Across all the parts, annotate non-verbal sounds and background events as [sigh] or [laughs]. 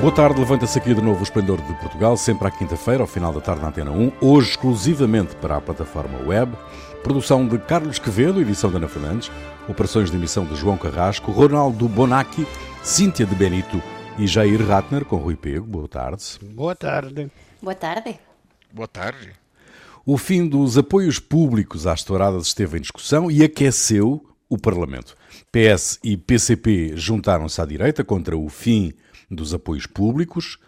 Boa tarde, levanta-se aqui de novo o Esplendor de Portugal, sempre à quinta-feira, ao final da tarde na Antena 1, hoje exclusivamente para a plataforma web. Produção de Carlos Quevedo, edição da Ana Fernandes, operações de emissão de João Carrasco, Ronaldo Bonacci, Cíntia de Benito e Jair Ratner com Rui Pego. Boa tarde. Boa tarde. Boa tarde. Boa tarde. O fim dos apoios públicos às touradas esteve em discussão e aqueceu o Parlamento. PS e PCP juntaram-se à direita contra o fim dos apoios públicos.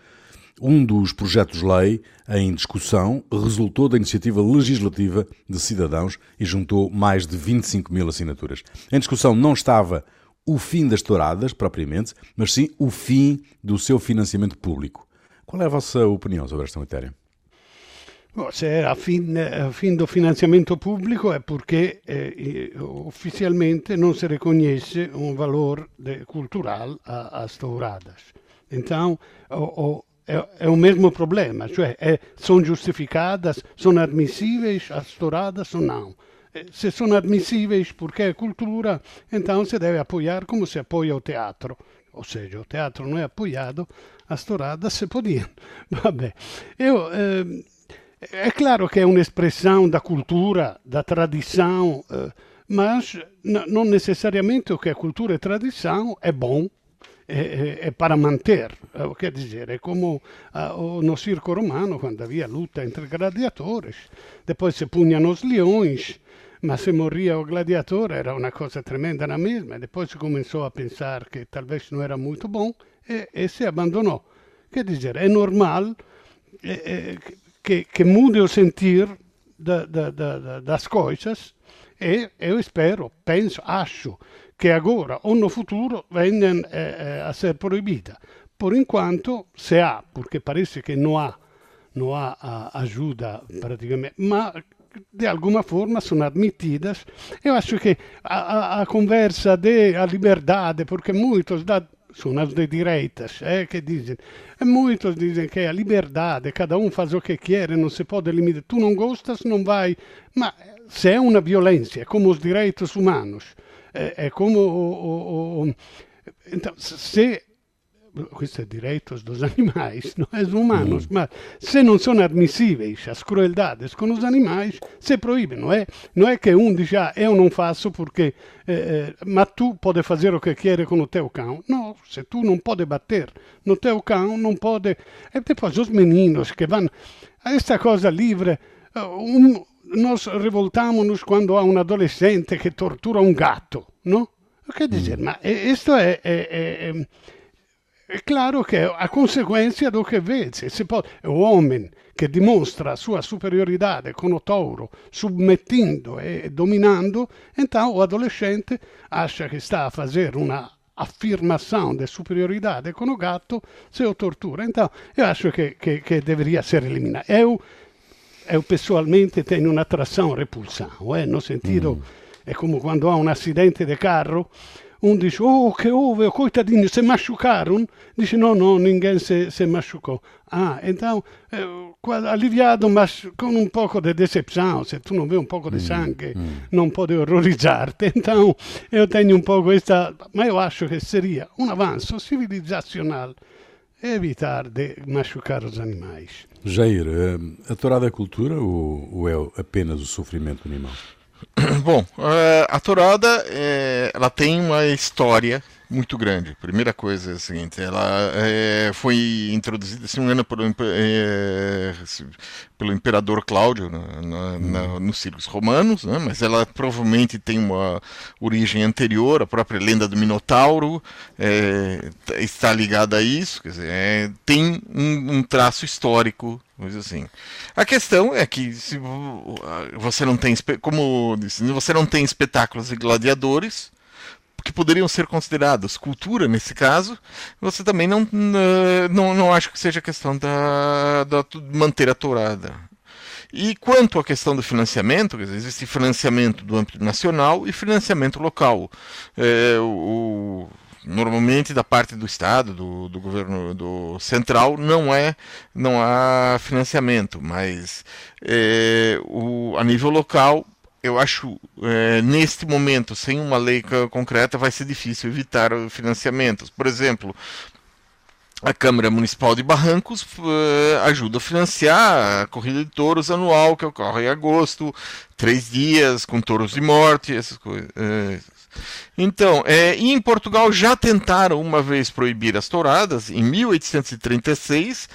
Um dos projetos-lei em discussão resultou da iniciativa legislativa de cidadãos e juntou mais de 25 mil assinaturas. Em discussão não estava o fim das touradas, propriamente, mas sim o fim do seu financiamento público. Qual é a vossa opinião sobre esta matéria? Se é a fim, a do financiamento público é porque eh, oficialmente não se reconhece um valor de, cultural às touradas. Então, o, o, é, é, o mesmo problema, cioè é, são justificadas, são admissíveis as touradas ou não. Se são admissíveis porque é cultura, então se deve apoiar como se apoia o teatro. Ou seja, o teatro não é apoiado, as touradas se podiam. [laughs] Vabbè, eu... Eh, é claro que é uma expressão da cultura, da tradição, eh, mas não necessariamente o que é cultura e tradição é bom, é, é, é para manter. Eh, quer dizer, é como uh, no circo romano, quando havia luta entre gladiadores, depois se punham os leões, mas se morria o gladiador era uma coisa tremenda na mesma, depois se começou a pensar que talvez não era muito bom e, e abandonou. Quer dizer, é normal é, que, mude o sentir da, da, da, das coisas e eu espero, penso, acho que agora ou no futuro venham eh, a ser proibidas. Por enquanto, se há, porque parece que não há, não há ajuda praticamente, mas de alguma forma são admitidas. Eu acho que a, a, a conversa da liberdade, porque muitos da são as de direitas, é, que dizem. E muitos dizem que é a liberdade, cada um faz o que quer, não se pode limitar. Tu não gostas, não vai. Mas se é uma violência, como os direitos humanos, é, é como o, o, o, Então, se questo è direito dos [laughs] animais, não é humanos, mm. mas se não são admissíveis as crueldades com os animais, se proíbe, não é? Não é que um diz, ah, eu não faço porque, eh, eh, mas tu pode fazer o que quer com o teu cão. Não, se tu não pode bater no teu cão, não pode... E depois os meninos que vão... Esta coisa livre... Um, nós revoltamos quando há um adolescente que tortura um gato, não? Quer dizer, mm. mas isto é, é, é é claro que a consequência do que vede. Se pode, o homem che dimostra a sua superioridade com o touro, submettendo e dominando, então o adolescente acha que está a fazer uma afirmação de superioridade com o gato se o tortura. Então, eu acho que, que, que deveria ser eliminado. Eu, eu pessoalmente tenho uma atração repulsão, eh? no sentido, mm. é como quando há um acidente de carro, um diz, oh, que houve, coitadinho, se machucaram? Diz, não, não, ninguém se, se machucou. Ah, então, eh, aliviado, mas com um pouco de decepção, se tu não vê um pouco de hum, sangue, mm, não pode horrorizar-te. [laughs] Então, eu tenho um pouco esta, mas eu acho que seria um avanço civilizacional evitar de machucar os animais. Jair, eh, a tourada é cultura ou, ou é apenas o sofrimento animal? [coughs] Bom, eh, a Torada é, ela tem uma história muito grande. Primeira coisa é a seguinte, ela é, foi introduzida, se não me engano, pelo, é, pelo imperador Cláudio na, na, hum. nos círculos romanos, né? mas ela provavelmente tem uma origem anterior, a própria lenda do Minotauro é, está ligada a isso, quer dizer, é, tem um, um traço histórico coisa assim. A questão é que se você não tem, como disse, você não tem espetáculos de gladiadores, que poderiam ser considerados cultura nesse caso, você também não, não, não acho que seja questão da, da manter a tourada. E quanto à questão do financiamento, existe financiamento do âmbito nacional e financiamento local. É, o, normalmente da parte do Estado, do, do governo do central, não é não há financiamento, mas é, o, a nível local eu acho, é, neste momento, sem uma lei concreta, vai ser difícil evitar financiamentos. Por exemplo, a Câmara Municipal de Barrancos uh, ajuda a financiar a corrida de touros anual que ocorre em agosto, três dias com touros de morte, essas coisas. Uh, então, é, em Portugal já tentaram uma vez proibir as touradas, em 1836,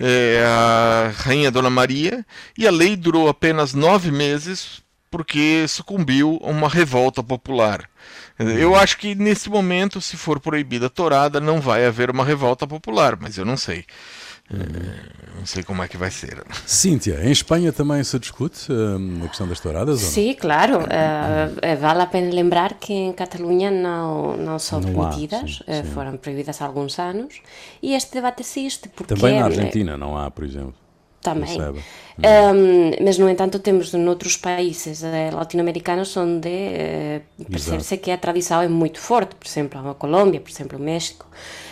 é, a Rainha Dona Maria, e a lei durou apenas nove meses porque sucumbiu a uma revolta popular. Eu uhum. acho que nesse momento, se for proibida a tourada, não vai haver uma revolta popular, mas eu não sei. Uh, não sei como é que vai ser. Cíntia, em Espanha também se discute uh, a questão das touradas? Sim, claro. Uh, vale a pena lembrar que em Catalunha não, não são não permitidas, há, sim, sim. foram proibidas há alguns anos, e este debate existe. Porque também na Argentina não há, por exemplo. Também. Um, mas, no entanto, temos noutros países eh, latino-americanos onde eh, percebe-se que a tradição é muito forte, por exemplo, a Colômbia, por exemplo, o México.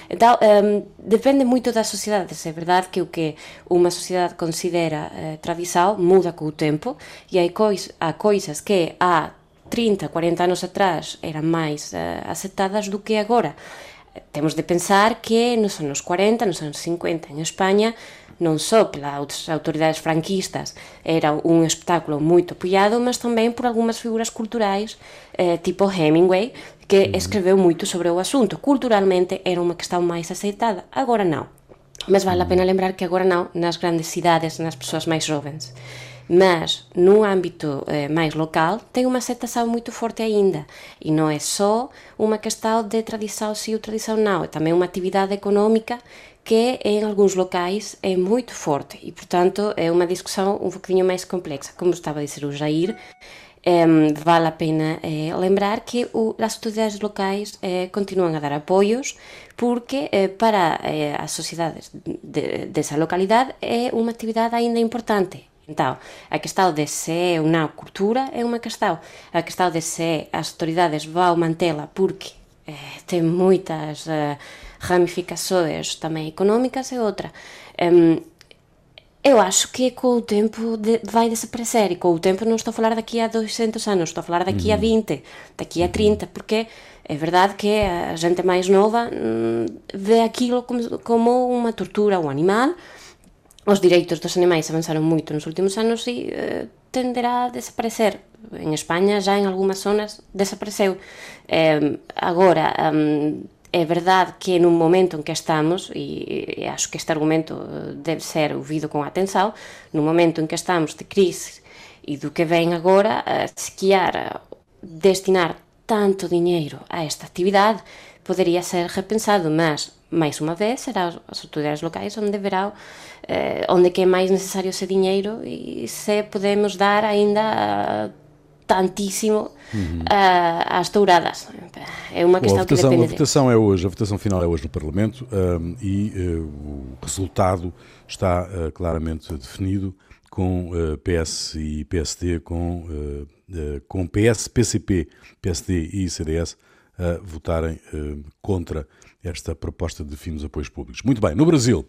Então, um, depende muito das sociedades. É verdade que o que uma sociedade considera eh, tradição muda com o tempo e há, cois há coisas que há 30, 40 anos atrás eram mais uh, aceitadas do que agora. temos de pensar que nos anos 40, nos anos 50 en España non só pelas autoridades franquistas era un espectáculo moito apoiado, mas tamén por algunhas figuras culturais eh, tipo Hemingway, que escribeu moito sobre o asunto. Culturalmente era unha que estaba máis aceitada, agora non. Mas vale a pena lembrar que agora non nas grandes cidades, nas persoas máis jovens. Mas no ámbito eh, máis local ten unha aceptação moito forte aínda e non é só unha questão de tradição si ou tradição non, é tamén unha actividade económica que em alguns locais é muito forte e, portanto, é uma discussão um pouquinho mais complexa. Como estava a dizer o Jair, um, vale a pena eh, lembrar que o, as autoridades locais eh, continuam a dar apoios porque eh, para eh, as sociedades de, dessa localidade é uma atividade ainda importante. Então, a questão de se ou não cultura é uma questão. A questão de se as autoridades vão mantê-la porque eh, tem muitas... Uh, ramificações também económicas é outra. Um, eu acho que com o tempo de, vai desaparecer, e com o tempo não estou a falar daqui a 200 anos, estou a falar daqui uhum. a 20, daqui a 30, porque é verdade que a gente mais nova hum, vê aquilo como, como uma tortura ao animal, os direitos dos animais avançaram muito nos últimos anos e uh, tenderá a desaparecer. Em Espanha já em algumas zonas desapareceu. Um, agora, um, é verdade que num momento em que estamos, e, e acho que este argumento eh, deve ser ouvido com atenção, no momento em que estamos de crise e do que vem agora, quer destinar tanto dinheiro a esta atividade, poderia ser repensado, mas mais uma vez será as autoridades locais onde verão eh, onde que é mais necessário esse dinheiro e se podemos dar ainda tantíssimo uhum. uh, às touradas. É uma questão Bom, a votação, que. A votação é hoje, a votação final é hoje no Parlamento um, e uh, o resultado está uh, claramente definido com PS e PSD, com, com PS, PCP, PSD e CDS a votarem contra esta proposta de fim dos apoios públicos. Muito bem, no Brasil,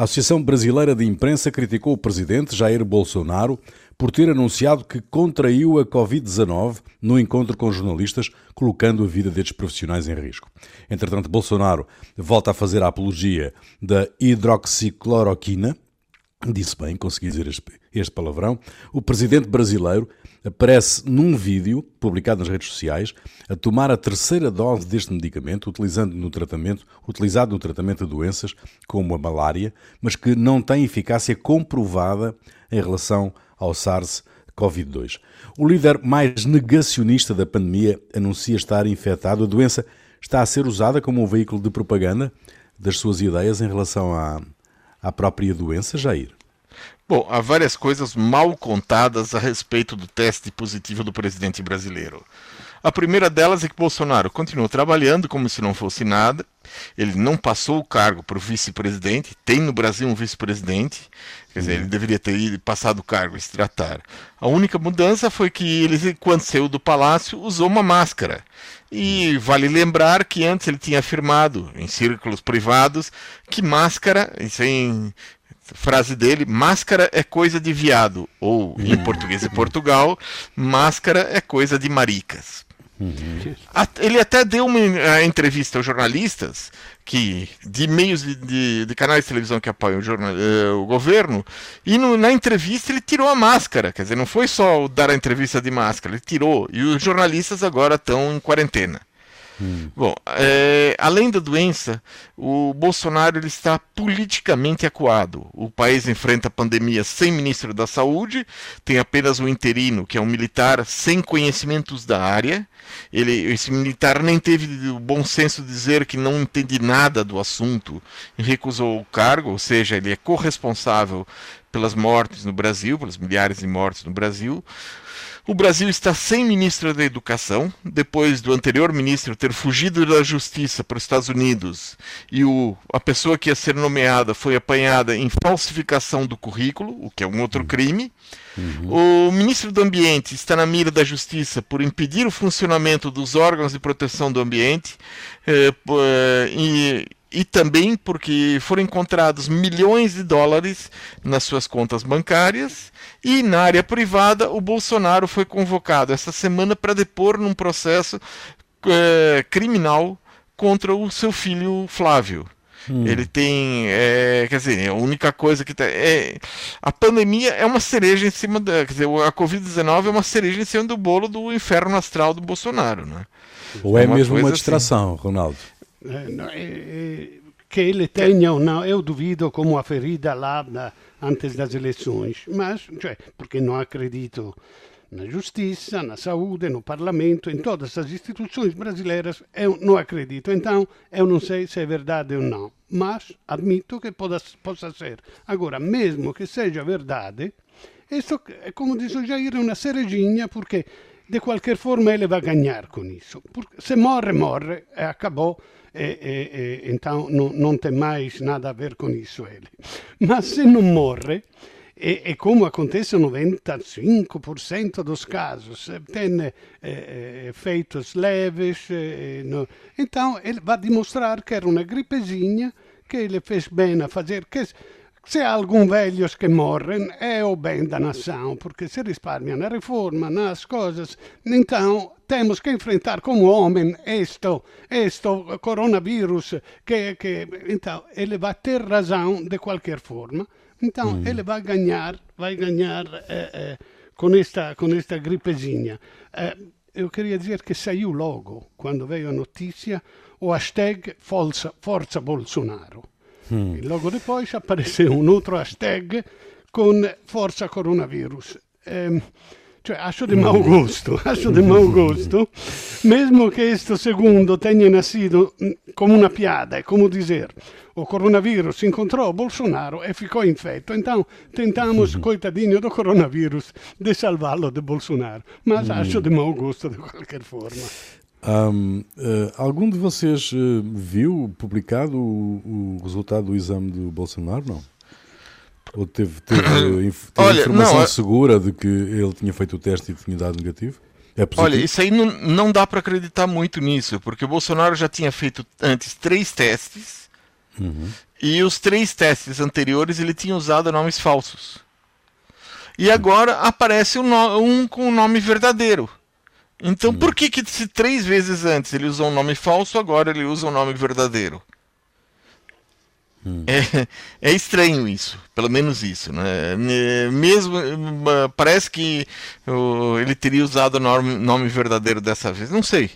a Associação Brasileira de Imprensa criticou o presidente Jair Bolsonaro por ter anunciado que contraiu a Covid-19 no encontro com jornalistas, colocando a vida destes profissionais em risco. Entretanto, Bolsonaro volta a fazer a apologia da hidroxicloroquina. Disse bem, consegui dizer este palavrão. O presidente brasileiro aparece num vídeo publicado nas redes sociais a tomar a terceira dose deste medicamento, utilizando no tratamento, utilizado no tratamento de doenças como a malária, mas que não tem eficácia comprovada em relação ao SARS-CoV-2. O líder mais negacionista da pandemia anuncia estar infectado. A doença está a ser usada como um veículo de propaganda das suas ideias em relação à, à própria doença, Jair? Bom, há várias coisas mal contadas a respeito do teste positivo do presidente brasileiro. A primeira delas é que Bolsonaro continuou trabalhando como se não fosse nada. Ele não passou o cargo para o vice-presidente. Tem no Brasil um vice-presidente. Quer dizer, ele uhum. deveria ter passado o cargo e se tratar. A única mudança foi que ele, quando saiu do palácio, usou uma máscara. E vale lembrar que antes ele tinha afirmado, em círculos privados, que máscara, isso em frase dele, máscara é coisa de viado. Ou, em uhum. português de Portugal, máscara é coisa de maricas. Uhum. Ele até deu uma entrevista aos jornalistas que de meios de, de, de canais de televisão que apoiam o, jornal, uh, o governo e no, na entrevista ele tirou a máscara, quer dizer, não foi só dar a entrevista de máscara, ele tirou e os jornalistas agora estão em quarentena. Hum. Bom, é, além da doença, o Bolsonaro ele está politicamente acuado. O país enfrenta a pandemia sem ministro da Saúde, tem apenas um interino, que é um militar sem conhecimentos da área. Ele, esse militar nem teve o bom senso de dizer que não entende nada do assunto e recusou o cargo, ou seja, ele é corresponsável pelas mortes no Brasil, pelas milhares de mortes no Brasil. O Brasil está sem ministro da Educação, depois do anterior ministro ter fugido da justiça para os Estados Unidos e o, a pessoa que ia ser nomeada foi apanhada em falsificação do currículo, o que é um outro crime. Uhum. O ministro do Ambiente está na mira da Justiça por impedir o funcionamento dos órgãos de proteção do ambiente eh, e e também porque foram encontrados milhões de dólares nas suas contas bancárias e na área privada o Bolsonaro foi convocado essa semana para depor num processo é, criminal contra o seu filho Flávio. Hum. Ele tem, é, quer dizer, a única coisa que tá, é a pandemia é uma cereja em cima da, quer dizer, a Covid-19 é uma cereja em cima do bolo do inferno astral do Bolsonaro, né? Ou é, é mesmo uma assim. distração, assim. Ronaldo? Eh, no, eh, que ele tenha ou não, eu duvido como a ferida lá na, antes das eleições, mas, cioè, porque não acredito na justiça, na saúde, no parlamento, em todas as instituições brasileiras, eu não acredito. Então, eu não sei se é verdade ou não, mas admito que possa, possa ser. Agora, mesmo que seja verdade, isso, como diz o Jair, é uma cerejinha, porque de qualquer forma ele vai ganhar com isso. Porque se morre, morre, e acabou e, e, e então não, tem mais nada a ver com isso. [laughs] Mas se não morre, e, e, como acontece em 95% dos casos, tem eh, eh, efeitos leves, eh, no, então ele vai demonstrar que era uma gripezinha que ele fez bem a fazer, se há algum velhos que morrem, é o bem da nação, porque se risparmia na reforma, nas coisas. Então, temos que enfrentar como homem este, este coronavírus, que, que, então, ele vai ter razão de qualquer forma. Então, mm. ele vai ganhar, vai ganhar eh, eh, com, esta, com esta gripezinha. Eh, eu queria dizer que saiu logo, quando veio a notícia, o hashtag Forza, Forza Bolsonaro. Mm. E logo depois apareceu um outro hashtag com Forza Coronavirus. Eh, cioè, acho de mau gosto, acho [laughs] de mau gosto, mesmo que este segundo tenha nascido como uma piada, é como dizer, o coronavírus encontrou Bolsonaro e ficou infetto, então tentamos, coitadinho do coronavírus, de salvá-lo de Bolsonaro, mas mm. acho de mau gosto de qualquer forma. Um, uh, algum de vocês uh, viu publicado o, o, resultado do exame do Bolsonaro? Não? Ou teve, teve, [coughs] teve Olha, informação não, segura de que ele tinha feito o teste e tinha dado negativo? É Olha, isso aí não, não dá para acreditar muito nisso, porque o Bolsonaro já tinha feito antes três testes uhum. e os três testes anteriores ele tinha usado nomes falsos. E agora aparece um, um com o nome verdadeiro. Então, por que, que se três vezes antes ele usou um nome falso, agora ele usa um nome verdadeiro? Hum. É, é, estranho isso, pelo menos isso, né? Mesmo parece que uh, ele teria usado o nome, nome verdadeiro dessa vez, não sei.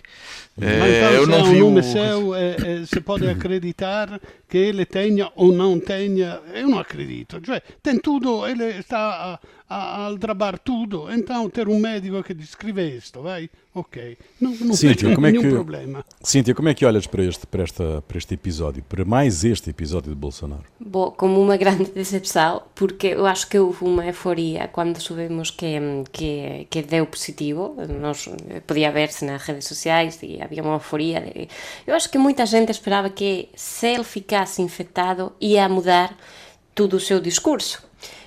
É, eu não vi o nome seu, é, é, você pode acreditar que ele tenha ou não tenha, eu não acredito. Cioè, tem tudo, ele está a, a, aldrabar tudo, então ter um médico que descreve isto, vai? Ok, não, não Cíntia, tem como é nenhum que, problema. Cíntia, como é que olhas para este, para, esta, para este episódio, para mais este episódio de Bolsonaro? Bom, como uma grande decepção, porque eu acho que houve uma euforia quando soubemos que, que, que deu positivo, nós, podia ver-se nas redes sociais e havia uma euforia. De, eu acho que muita gente esperava que se ele ficasse infectado ia mudar todo o seu discurso.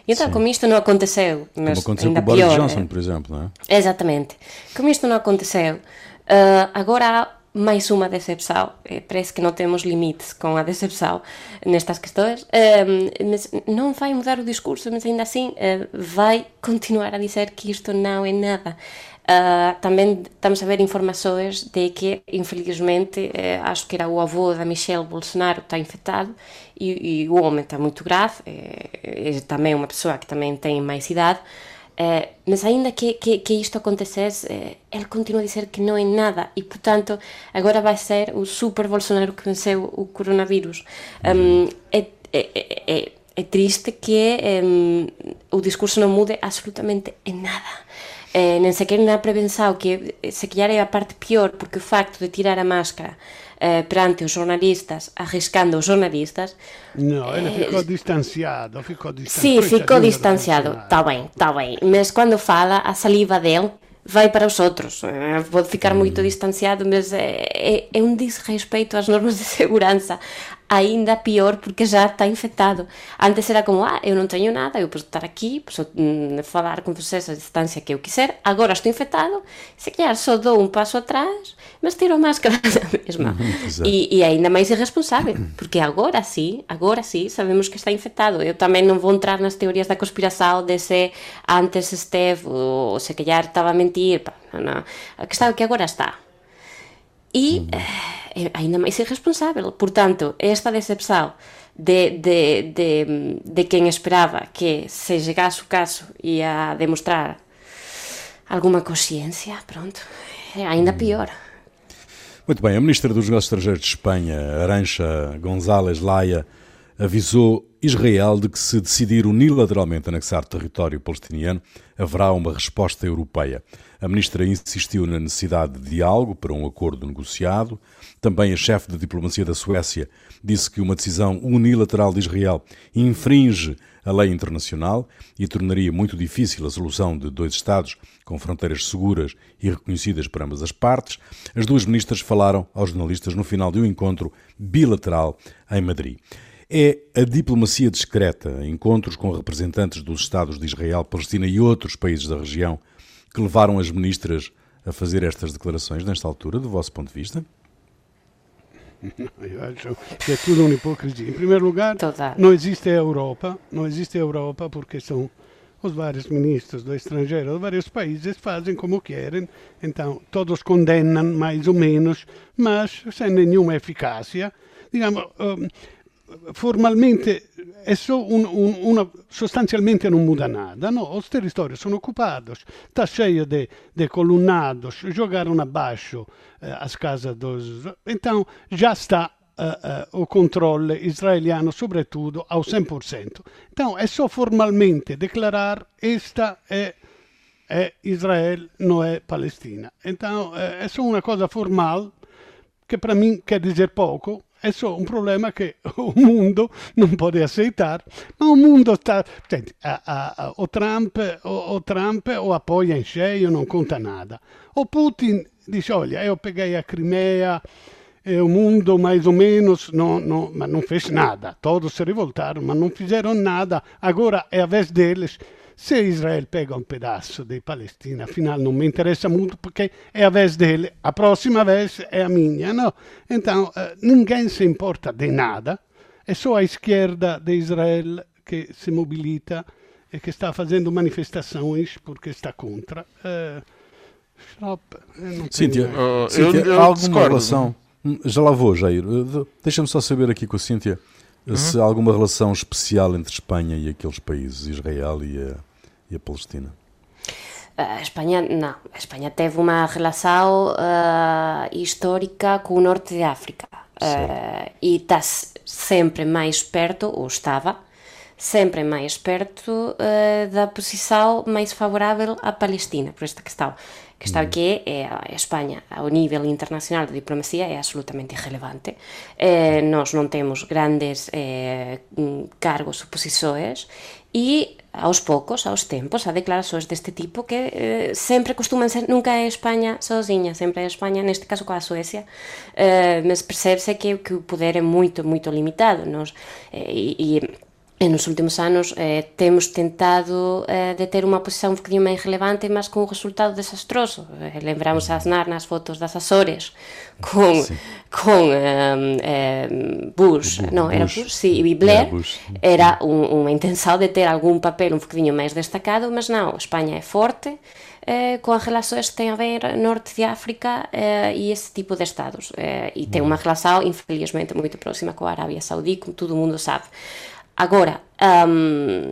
Então, Sim. como isto não aconteceu, mas como aconteceu ainda com o Boris Johnson, é... por exemplo, não é? Exatamente. Como isto não aconteceu, uh, agora há mais uma decepção. É, parece que não temos limites com a decepção nestas questões. Uh, mas não vai mudar o discurso, mas ainda assim uh, vai continuar a dizer que isto não é nada. Uh, também estamos a ver informações de que, infelizmente, eh, acho que era o avô da Michelle Bolsonaro está infectado e, e, o homem está muito grave, é, é também uma pessoa que também tem mais idade, é, mas ainda que, que, que, isto acontecesse, é, ele continua a dizer que não é nada e, portanto, agora vai ser o super Bolsonaro que venceu o coronavírus. Um, é, é, é, triste que um, o discurso não mude absolutamente em nada eh, nem sequer na prevenção, que se calhar é a parte pior, porque o facto de tirar a máscara eh, perante os jornalistas, arriscando os jornalistas... Não, ele eh, ficou distanciado, ficou distanciado. Sim, ficou distanciado, está bem, está bem, mas quando fala, a saliva dele vai para os outros. Eh, pode ficar muito distanciado, mas é, é, é um desrespeito às normas de segurança, aínda pior porque já está infectado. Antes era como, ah, eu non teño nada, eu posso estar aquí, posso mm, falar con vocês a distancia que eu quiser, agora estou infectado, se calhar só dou un paso atrás, mas tiro a máscara [laughs] da mesma. E, e aínda máis irresponsável, porque agora sí, agora sí, sabemos que está infectado. Eu tamén non vou entrar nas teorías da conspiração de se antes esteve ou se calhar estaba a mentir, pá, non, non. que estaba que agora está E... Uhum é ainda máis irresponsável. Portanto, esta decepção de, de, de, de quen esperaba que se chegasse o caso ia demonstrar alguma consciência, pronto, é ainda hum. pior. Muito bem, a Ministra dos Negócios Estrangeiros de Espanha, Arancha González Laia, avisou Israel de que se decidir unilateralmente anexar território palestiniano, haverá uma resposta europeia. A ministra insistiu na necessidade de diálogo para um acordo negociado. Também a chefe de diplomacia da Suécia disse que uma decisão unilateral de Israel infringe a lei internacional e tornaria muito difícil a solução de dois Estados com fronteiras seguras e reconhecidas por ambas as partes. As duas ministras falaram aos jornalistas no final de um encontro bilateral em Madrid. É a diplomacia discreta, encontros com representantes dos Estados de Israel, Palestina e outros países da região, que levaram as ministras a fazer estas declarações nesta altura, do vosso ponto de vista? [laughs] Eu acho que é tudo uma hipocrisia. Em primeiro lugar, não existe a Europa, não existe a Europa porque são os vários ministros do estrangeiro de vários países fazem como querem, então todos condenam mais ou menos, mas sem nenhuma eficácia. Digamos, um, formalmente è só un, un, una, sostanzialmente não muda nada. No? Os territórios são ocupados, está cheio de, de colunnados, jogaram abaixo eh, as casas dos. Então já está uh, uh, o controle israeliano, sobretudo, ao 100%. Então é só formalmente declarar esta é, é Israel, não é Palestina. Então é, é só uma coisa formal que para mim quer dizer pouco, é só um problema que o [laughs] mundo não pode aceitar, mas o mundo está. Senti, a, a, a, o, Trump, o, o, Trump o apoia em cheio, não conta nada. O Putin diz: olha, eu peguei a Crimea, e o mundo mais ou menos, não, não, mas não fez nada. Todos se revoltaram, mas não fizeram nada. Agora é a vez deles se Israel pega um pedaço de Palestina, afinal não me interessa muito porque é a vez dele, a próxima vez é a minha, não? Então, eh, ninguém se importa de nada, é só a esquerda de Israel que se mobilita e que está fazendo manifestações porque está contra. Uh, Cíntia, uh, Cíntia eu, eu alguma discordo. relação? Já lá vou, Jair. Deixa-me só saber aqui com a Cíntia uhum. se há alguma relação especial entre Espanha e aqueles países, Israel e a, e a Palestina? A Espanha, não. A Espanha teve uma relação uh, histórica com o norte de África. Uh, e está sempre mais perto, ou estava, sempre mais perto uh, da posição mais favorável à Palestina, por esta questão. A questão uhum. que é, a Espanha, ao nível internacional da diplomacia, é absolutamente irrelevante. Eh, nós não temos grandes eh, cargos ou posições e aos poucos, aos tempos, a declaracións deste tipo que eh, sempre costuman ser, nunca é España sozinha, sempre é España, neste caso coa Suecia, eh, mas percebe-se que, que o poder é muito, muito limitado, nos, eh, e, e nos últimos anos eh, temos tentado eh, de ter unha posición un poquinho máis relevante, mas con un resultado desastroso. Eh, lembramos a Aznar nas fotos das Azores con, sí. con eh, eh, Bush, Bush, non, era Bush, sí, e Blair, era un, unha intenção de ter algún papel un poquinho máis destacado, mas non, España é forte, eh, com as relações que têm a ver norte de África eh, e esse tipo de estados. Eh, e tem uma relação, infelizmente, muito próxima com a Arábia Saudita, como todo mundo sabe. Agora, um,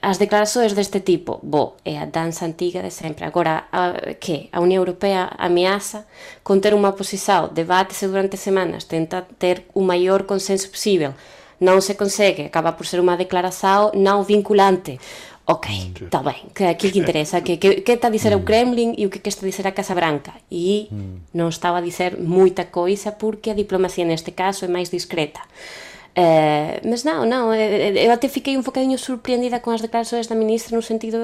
as declaracións deste tipo, bo, é a danza antiga de sempre. Agora, a, que a Unión Europea ameaza con ter unha posición, debátese durante semanas, tenta ter o maior consenso posible, non se consegue, acaba por ser unha declaración non vinculante. Ok, está ben, que aquí que interesa, que, que, que está a dizer o mm. Kremlin e o que, que está a dizer a Casa Branca. E mm. non estaba a dizer moita coisa porque a diplomacia neste caso é máis discreta. Uh, mas não, não, eu até fiquei um bocadinho surpreendida com as declarações da ministra no sentido,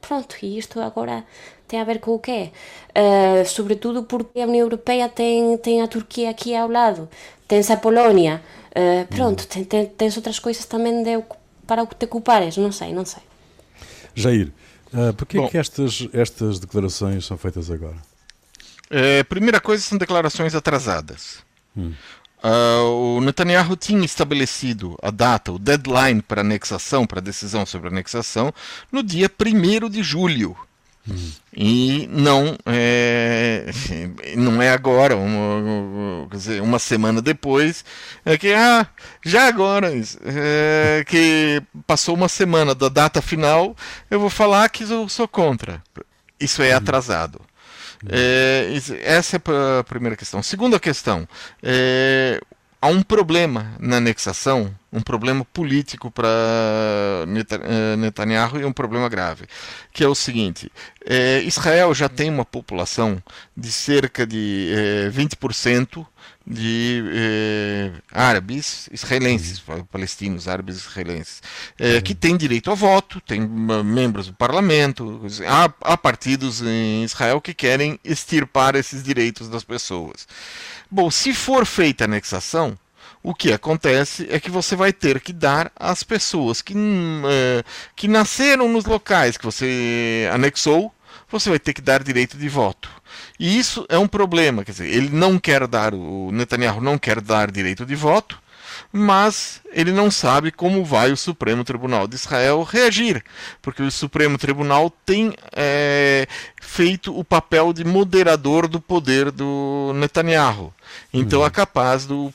pronto, e isto agora tem a ver com o quê? Uh, sobretudo porque a União Europeia tem, tem a Turquia aqui ao lado, tens a Polónia, uh, pronto, tem, tem, tens outras coisas também de, para te ocupares, não sei, não sei. Jair, uh, por que é que estas, estas declarações são feitas agora? É, primeira coisa, são declarações atrasadas. Hum. Uh, o Netanyahu tinha estabelecido a data, o deadline para anexação, para decisão sobre anexação, no dia 1 de julho. Uhum. E não é, [laughs] não é agora, uma, quer dizer, uma semana depois, é que ah, já agora, é, que passou uma semana da data final, eu vou falar que eu sou contra. Isso é atrasado. É, essa é a primeira questão. Segunda questão, é, há um problema na anexação, um problema político para é, Netanyahu e um problema grave, que é o seguinte: é, Israel já tem uma população de cerca de é, 20% de eh, árabes israelenses, uhum. palestinos, árabes israelenses, eh, uhum. que têm direito ao voto, têm membros do parlamento, há, há, partidos em Israel que querem extirpar esses direitos das pessoas. Bom, se for feita a anexação, o que acontece é que você vai ter que dar às pessoas que, uh, que nasceram nos locais que você anexou, você vai ter que dar direito de voto. E isso é um problema, quer dizer, ele não quer dar, o Netanyahu não quer dar direito de voto, mas ele não sabe como vai o Supremo Tribunal de Israel reagir, porque o Supremo Tribunal tem é, feito o papel de moderador do poder do Netanyahu. Então uhum. é capaz do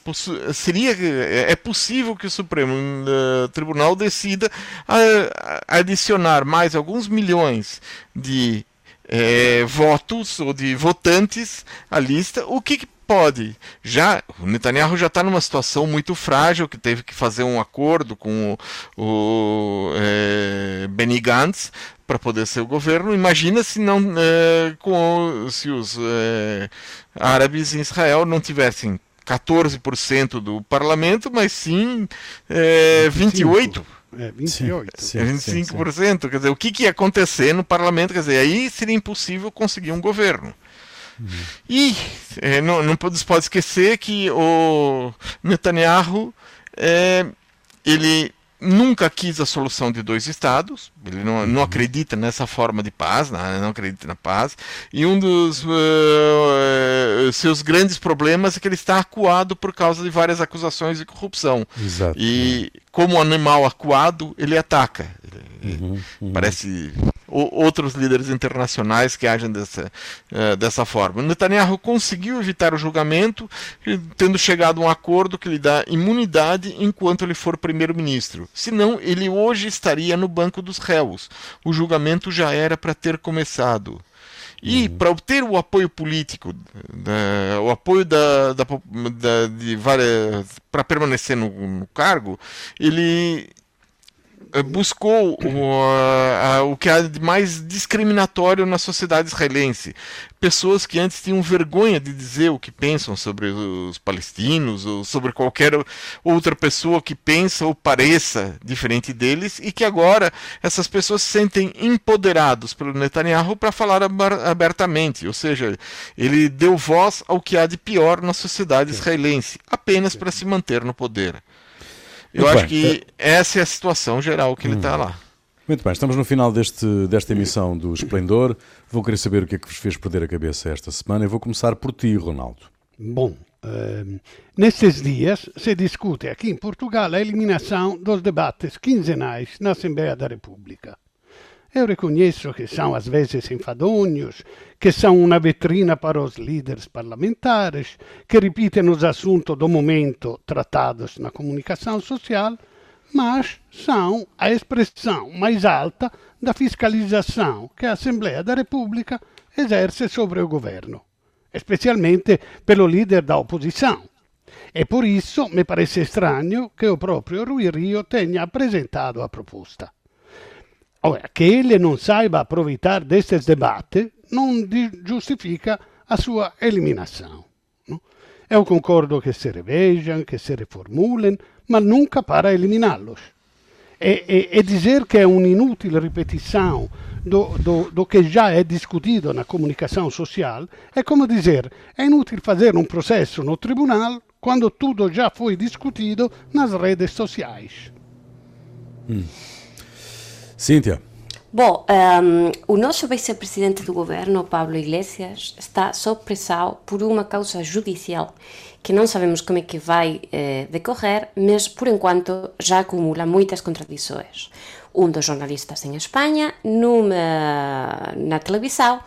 seria é possível que o Supremo uh, Tribunal decida uh, adicionar mais alguns milhões de é, votos ou de votantes à lista, o que, que pode. Já o Netanyahu já está numa situação muito frágil, que teve que fazer um acordo com o, o é, Benny Gantz para poder ser o governo. Imagina se não é, com, se os é, árabes em Israel não tivessem 14% do parlamento, mas sim é, 28%. É, 28. Sim, sim, 25%. Sim, quer dizer, o que, que ia acontecer no parlamento? Quer dizer, aí seria impossível conseguir um governo. Uhum. E é, não, não pode, pode esquecer que o Netanyahu é, ele nunca quis a solução de dois estados, ele não, não uhum. acredita nessa forma de paz, não, não acredita na paz, e um dos uh, seus grandes problemas é que ele está acuado por causa de várias acusações de corrupção. Exato. E como animal acuado, ele ataca. Uhum, uhum. Parece outros líderes internacionais que agem dessa, uh, dessa forma. Netanyahu conseguiu evitar o julgamento, tendo chegado a um acordo que lhe dá imunidade enquanto ele for primeiro-ministro. Senão, ele hoje estaria no banco dos réus. O julgamento já era para ter começado. E uhum. para obter o apoio político, da, o apoio da, da, da de várias para permanecer no, no, cargo, ele eh, buscou o, o que há de mais discriminatório na sociedade israelense. Pessoas que antes tinham vergonha de dizer o que pensam sobre os palestinos ou sobre qualquer outra pessoa que pensa ou pareça diferente deles e que agora essas pessoas se sentem empoderados pelo Netanyahu para falar abertamente. Ou seja, ele deu voz ao que há de pior na sociedade israelense, apenas para se manter no poder. Eu Muito acho bem. que essa é a situação geral que ele está hum. lá. Muito bem, estamos no final deste, desta emissão do Esplendor. Vou querer saber o que é que vos fez perder a cabeça esta semana e vou começar por ti, Ronaldo. Bom, uh, nestes dias se discute aqui em Portugal a eliminação dos debates quinzenais na Assembleia da República. Eu reconheço que são às vezes enfadonhos, que são uma vitrina para os líderes parlamentares, que repetem os assuntos do momento tratados na comunicação social, mas são a expressão mais alta da fiscalização que a Assembleia da República exerce sobre o governo, especialmente pelo líder da oposição. E por isso me parece estranho que o próprio Rui Rio tenha apresentado a proposta. Ora, que ele não saiba aproveitar destes debates não giustifica a sua eliminação. Eu concordo que se revejam, que se reformulem, mas nunca para eliminá-los. E, e, e, dizer que é uma inútil repetição do, do, do, que já é discutido na comunicação social é como dizer é inútil fazer um processo no tribunal quando tudo já foi discutido nas redes sociais. Hum. Cíntia. Bom, um, o nosso vice-presidente do governo, Pablo Iglesias, está sopressado por uma causa judicial que não sabemos como é que vai eh, decorrer, mas por enquanto já acumula muitas contradições. Um dos jornalistas em Espanha, numa, na televisão,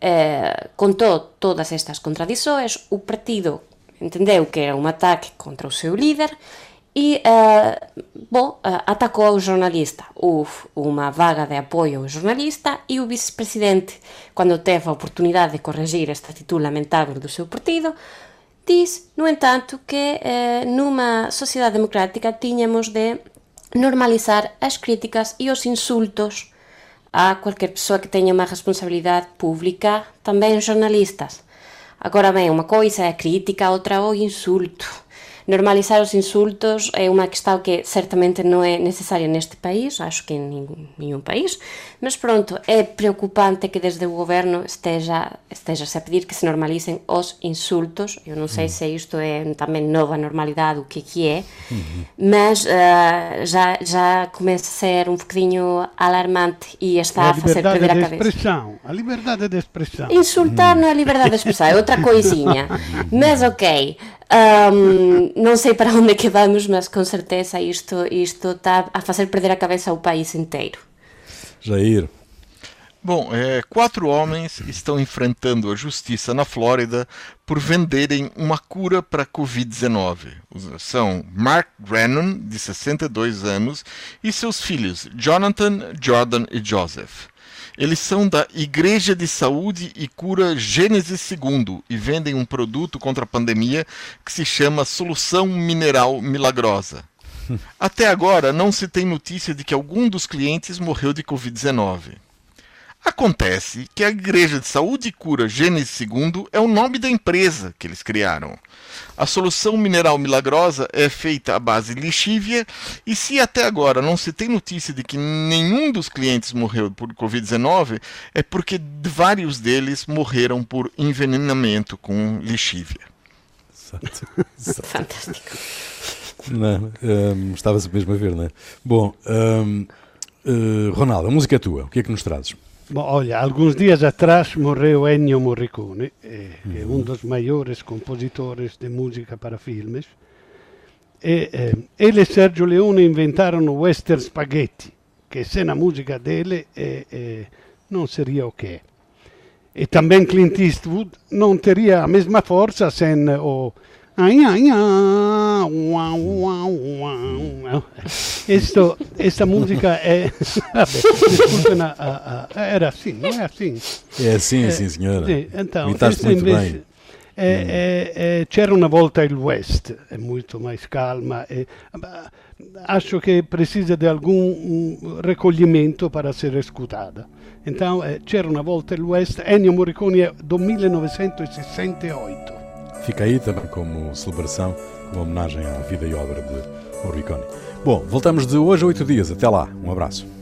eh, contou todas estas contradições, o partido entendeu que era um ataque contra o seu líder e, uh, bom, uh, atacou o jornalista. Houve uma vaga de apoio ao jornalista e o vice-presidente, quando teve a oportunidade de corrigir esta atitude lamentável do seu partido, diz, no entanto, que uh, numa sociedade democrática tínhamos de normalizar as críticas e os insultos a qualquer pessoa que tenha uma responsabilidade pública, também jornalistas. Agora bem, uma coisa é a crítica, outra o insulto. Normalizar os insultos é uma questão que certamente não é necessária neste país, acho que em nenhum país, mas pronto, é preocupante que desde o governo esteja, esteja -se a pedir que se normalizem os insultos. Eu não sei uhum. se isto é também nova normalidade, o que, que é, uhum. mas uh, já, já começa a ser um bocadinho alarmante e está é a, fazer perder a cabeça. Expressão, a liberdade de expressão. Insultar uhum. não é liberdade de expressão, é outra coisinha. [laughs] mas ok, um, não sei para [laughs] onde é que vamos, mas com certeza isto, isto está a fazer perder a cabeça ao país inteiro. Jair. Bom, é, quatro homens estão enfrentando a justiça na Flórida por venderem uma cura para a Covid-19. São Mark Brennan, de 62 anos, e seus filhos Jonathan, Jordan e Joseph. Eles são da Igreja de Saúde e Cura Gênesis II e vendem um produto contra a pandemia que se chama Solução Mineral Milagrosa. [laughs] Até agora, não se tem notícia de que algum dos clientes morreu de Covid-19. Acontece que a Igreja de Saúde e Cura Gênesis II é o nome da empresa que eles criaram. A solução mineral milagrosa é feita à base lixívia e se até agora não se tem notícia de que nenhum dos clientes morreu por Covid-19, é porque vários deles morreram por envenenamento com lixívia. Fantástico. Não, um, Estava-se mesmo a ver, não é? Bom, um, uh, eh, Ronaldo, a música é tua. O que é que nos trazes? Olha, alguns dias atrás morreu Ennio Morricone, eh, que é um dos maiores compositores de música para filmes. E, eh, ele e Sergio Leone inventaram o western spaghetti, que sem a música dele eh, eh, não seria o é. E também Clint Eastwood não teria a mesma força sem o Esto, esta música é. Desculpem, a, a, era assim, não é assim? É assim, é, sim, senhora. Sim, então, muito invece, bem. É, é, c'era una volta il West, è molto mais calma. E, acho che precisa di alcun recolhimento para ser escutada. Então, c'era una volta il West, Ennio Morricone è del 1968. Fica aí também como celebração, como homenagem à vida e obra de Morricone. Bom, voltamos de hoje a oito dias. Até lá. Um abraço.